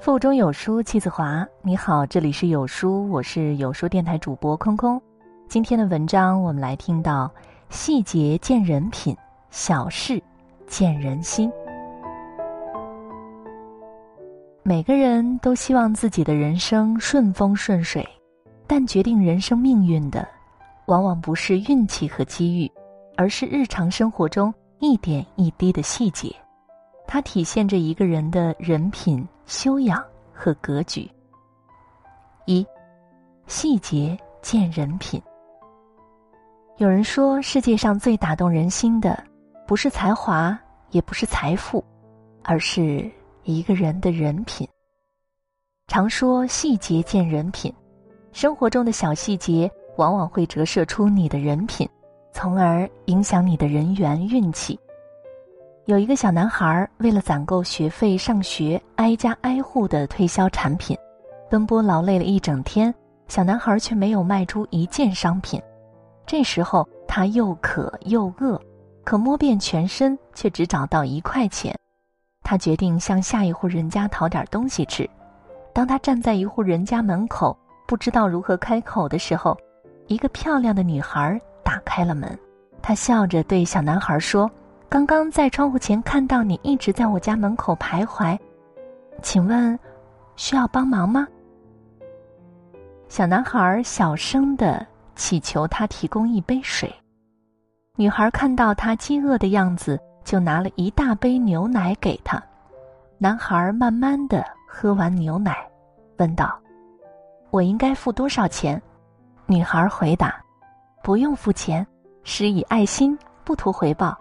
腹中有书气自华。你好，这里是有书，我是有书电台主播空空。今天的文章，我们来听到：细节见人品，小事见人心。每个人都希望自己的人生顺风顺水，但决定人生命运的，往往不是运气和机遇，而是日常生活中一点一滴的细节。它体现着一个人的人品、修养和格局。一，细节见人品。有人说，世界上最打动人心的，不是才华，也不是财富，而是一个人的人品。常说细节见人品，生活中的小细节往往会折射出你的人品，从而影响你的人缘运气。有一个小男孩为了攒够学费上学，挨家挨户的推销产品，奔波劳累了一整天，小男孩却没有卖出一件商品。这时候他又渴又饿，可摸遍全身却只找到一块钱。他决定向下一户人家讨点东西吃。当他站在一户人家门口，不知道如何开口的时候，一个漂亮的女孩打开了门。她笑着对小男孩说。刚刚在窗户前看到你一直在我家门口徘徊，请问需要帮忙吗？小男孩小声的祈求他提供一杯水。女孩看到他饥饿的样子，就拿了一大杯牛奶给他。男孩慢慢的喝完牛奶，问道：“我应该付多少钱？”女孩回答：“不用付钱，施以爱心，不图回报。”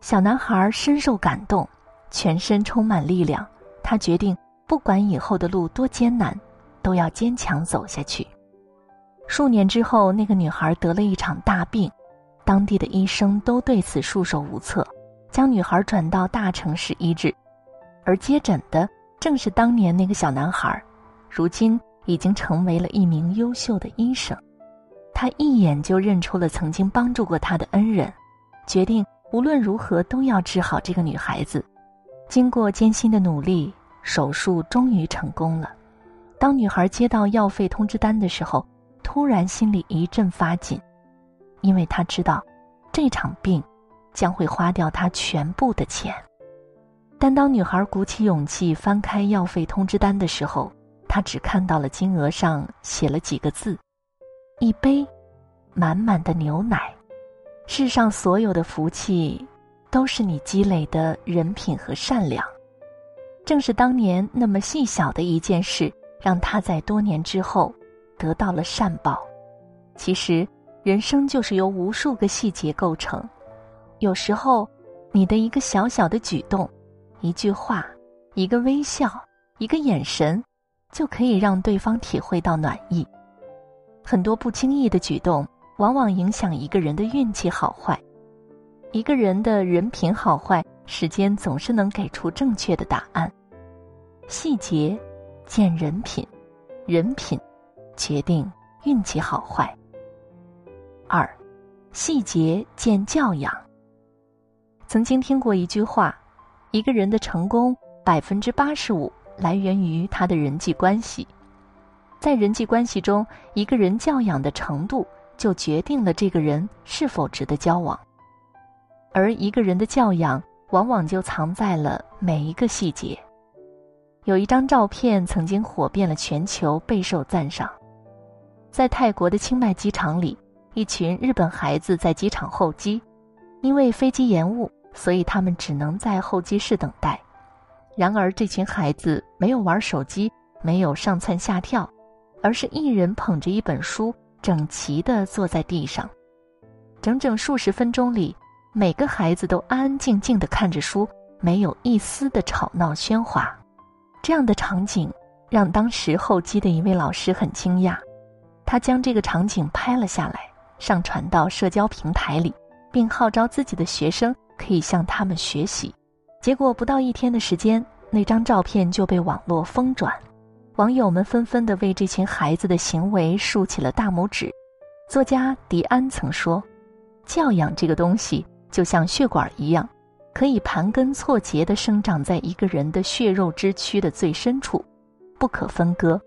小男孩深受感动，全身充满力量。他决定，不管以后的路多艰难，都要坚强走下去。数年之后，那个女孩得了一场大病，当地的医生都对此束手无策，将女孩转到大城市医治。而接诊的正是当年那个小男孩，如今已经成为了一名优秀的医生。他一眼就认出了曾经帮助过他的恩人，决定。无论如何都要治好这个女孩子。经过艰辛的努力，手术终于成功了。当女孩接到药费通知单的时候，突然心里一阵发紧，因为她知道这场病将会花掉她全部的钱。但当女孩鼓起勇气翻开药费通知单的时候，她只看到了金额上写了几个字：“一杯满满的牛奶。”世上所有的福气，都是你积累的人品和善良。正是当年那么细小的一件事，让他在多年之后得到了善报。其实，人生就是由无数个细节构成。有时候，你的一个小小的举动、一句话、一个微笑、一个眼神，就可以让对方体会到暖意。很多不经意的举动。往往影响一个人的运气好坏，一个人的人品好坏，时间总是能给出正确的答案。细节见人品，人品决定运气好坏。二，细节见教养。曾经听过一句话：一个人的成功百分之八十五来源于他的人际关系，在人际关系中，一个人教养的程度。就决定了这个人是否值得交往，而一个人的教养往往就藏在了每一个细节。有一张照片曾经火遍了全球，备受赞赏。在泰国的清迈机场里，一群日本孩子在机场候机，因为飞机延误，所以他们只能在候机室等待。然而，这群孩子没有玩手机，没有上蹿下跳，而是一人捧着一本书。整齐地坐在地上，整整数十分钟里，每个孩子都安安静静地看着书，没有一丝的吵闹喧哗。这样的场景让当时候机的一位老师很惊讶，他将这个场景拍了下来，上传到社交平台里，并号召自己的学生可以向他们学习。结果不到一天的时间，那张照片就被网络疯转。网友们纷纷的为这群孩子的行为竖起了大拇指。作家迪安曾说：“教养这个东西就像血管一样，可以盘根错节的生长在一个人的血肉之躯的最深处，不可分割。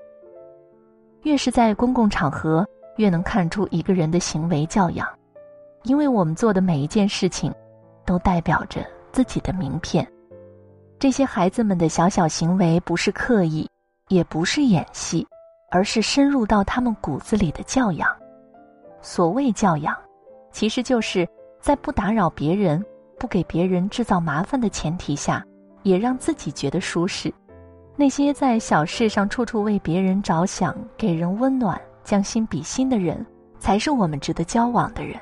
越是在公共场合，越能看出一个人的行为教养，因为我们做的每一件事情，都代表着自己的名片。这些孩子们的小小行为，不是刻意，也不是演戏，而是深入到他们骨子里的教养。所谓教养，其实就是在不打扰别人、不给别人制造麻烦的前提下，也让自己觉得舒适。那些在小事上处处为别人着想、给人温暖、将心比心的人，才是我们值得交往的人。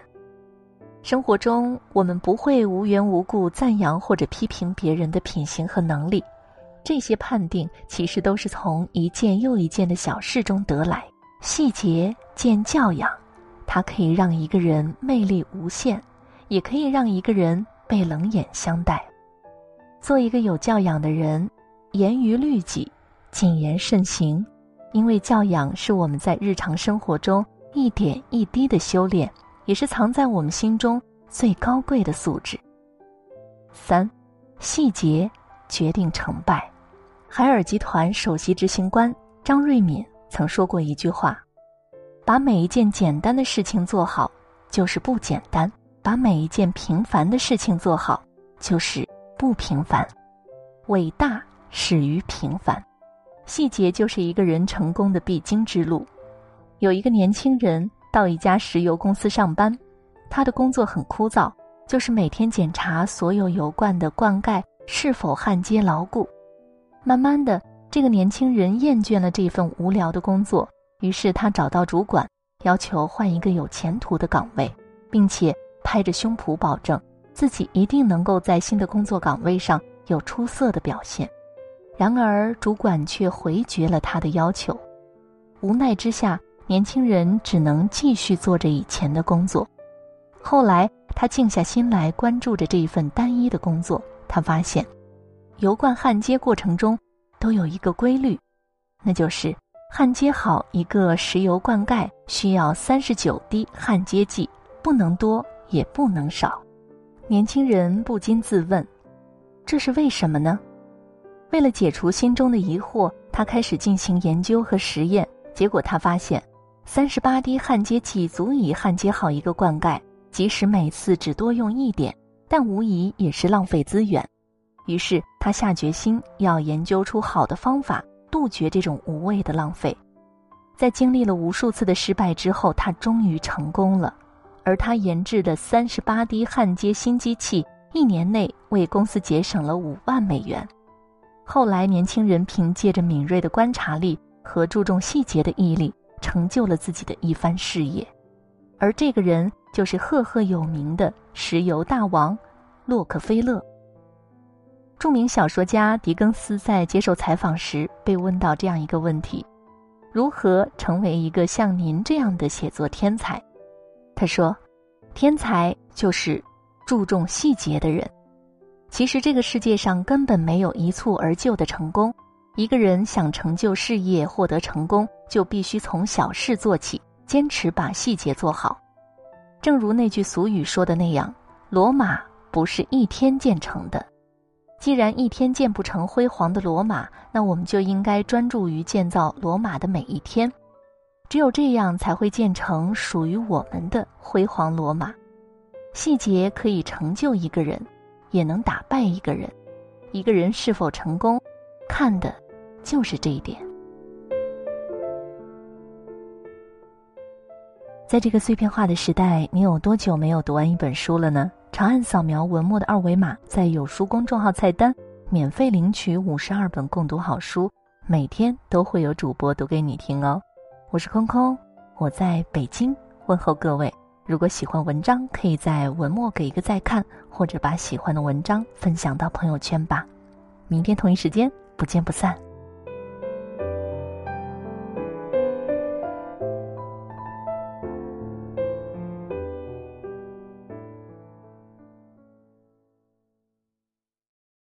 生活中，我们不会无缘无故赞扬或者批评别人的品行和能力，这些判定其实都是从一件又一件的小事中得来。细节见教养。它可以让一个人魅力无限，也可以让一个人被冷眼相待。做一个有教养的人，严于律己，谨言慎行，因为教养是我们在日常生活中一点一滴的修炼，也是藏在我们心中最高贵的素质。三，细节决定成败。海尔集团首席执行官张瑞敏曾说过一句话。把每一件简单的事情做好，就是不简单；把每一件平凡的事情做好，就是不平凡。伟大始于平凡，细节就是一个人成功的必经之路。有一个年轻人到一家石油公司上班，他的工作很枯燥，就是每天检查所有油罐的灌溉是否焊接牢固。慢慢的，这个年轻人厌倦了这份无聊的工作。于是他找到主管，要求换一个有前途的岗位，并且拍着胸脯保证自己一定能够在新的工作岗位上有出色的表现。然而主管却回绝了他的要求。无奈之下，年轻人只能继续做着以前的工作。后来他静下心来关注着这一份单一的工作，他发现，油罐焊接过程中都有一个规律，那就是。焊接好一个石油灌溉需要三十九滴焊接剂，不能多也不能少。年轻人不禁自问：这是为什么呢？为了解除心中的疑惑，他开始进行研究和实验。结果他发现，三十八滴焊接剂足以焊接好一个灌溉，即使每次只多用一点，但无疑也是浪费资源。于是他下决心要研究出好的方法。杜绝这种无谓的浪费，在经历了无数次的失败之后，他终于成功了。而他研制的三十八滴焊接新机器，一年内为公司节省了五万美元。后来，年轻人凭借着敏锐的观察力和注重细节的毅力，成就了自己的一番事业。而这个人就是赫赫有名的石油大王洛克菲勒。著名小说家狄更斯在接受采访时被问到这样一个问题：“如何成为一个像您这样的写作天才？”他说：“天才就是注重细节的人。其实这个世界上根本没有一蹴而就的成功。一个人想成就事业、获得成功，就必须从小事做起，坚持把细节做好。正如那句俗语说的那样：‘罗马不是一天建成的。’”既然一天建不成辉煌的罗马，那我们就应该专注于建造罗马的每一天。只有这样，才会建成属于我们的辉煌罗马。细节可以成就一个人，也能打败一个人。一个人是否成功，看的就是这一点。在这个碎片化的时代，你有多久没有读完一本书了呢？长按扫描文末的二维码，在有书公众号菜单免费领取五十二本共读好书，每天都会有主播读给你听哦。我是空空，我在北京问候各位。如果喜欢文章，可以在文末给一个再看，或者把喜欢的文章分享到朋友圈吧。明天同一时间不见不散。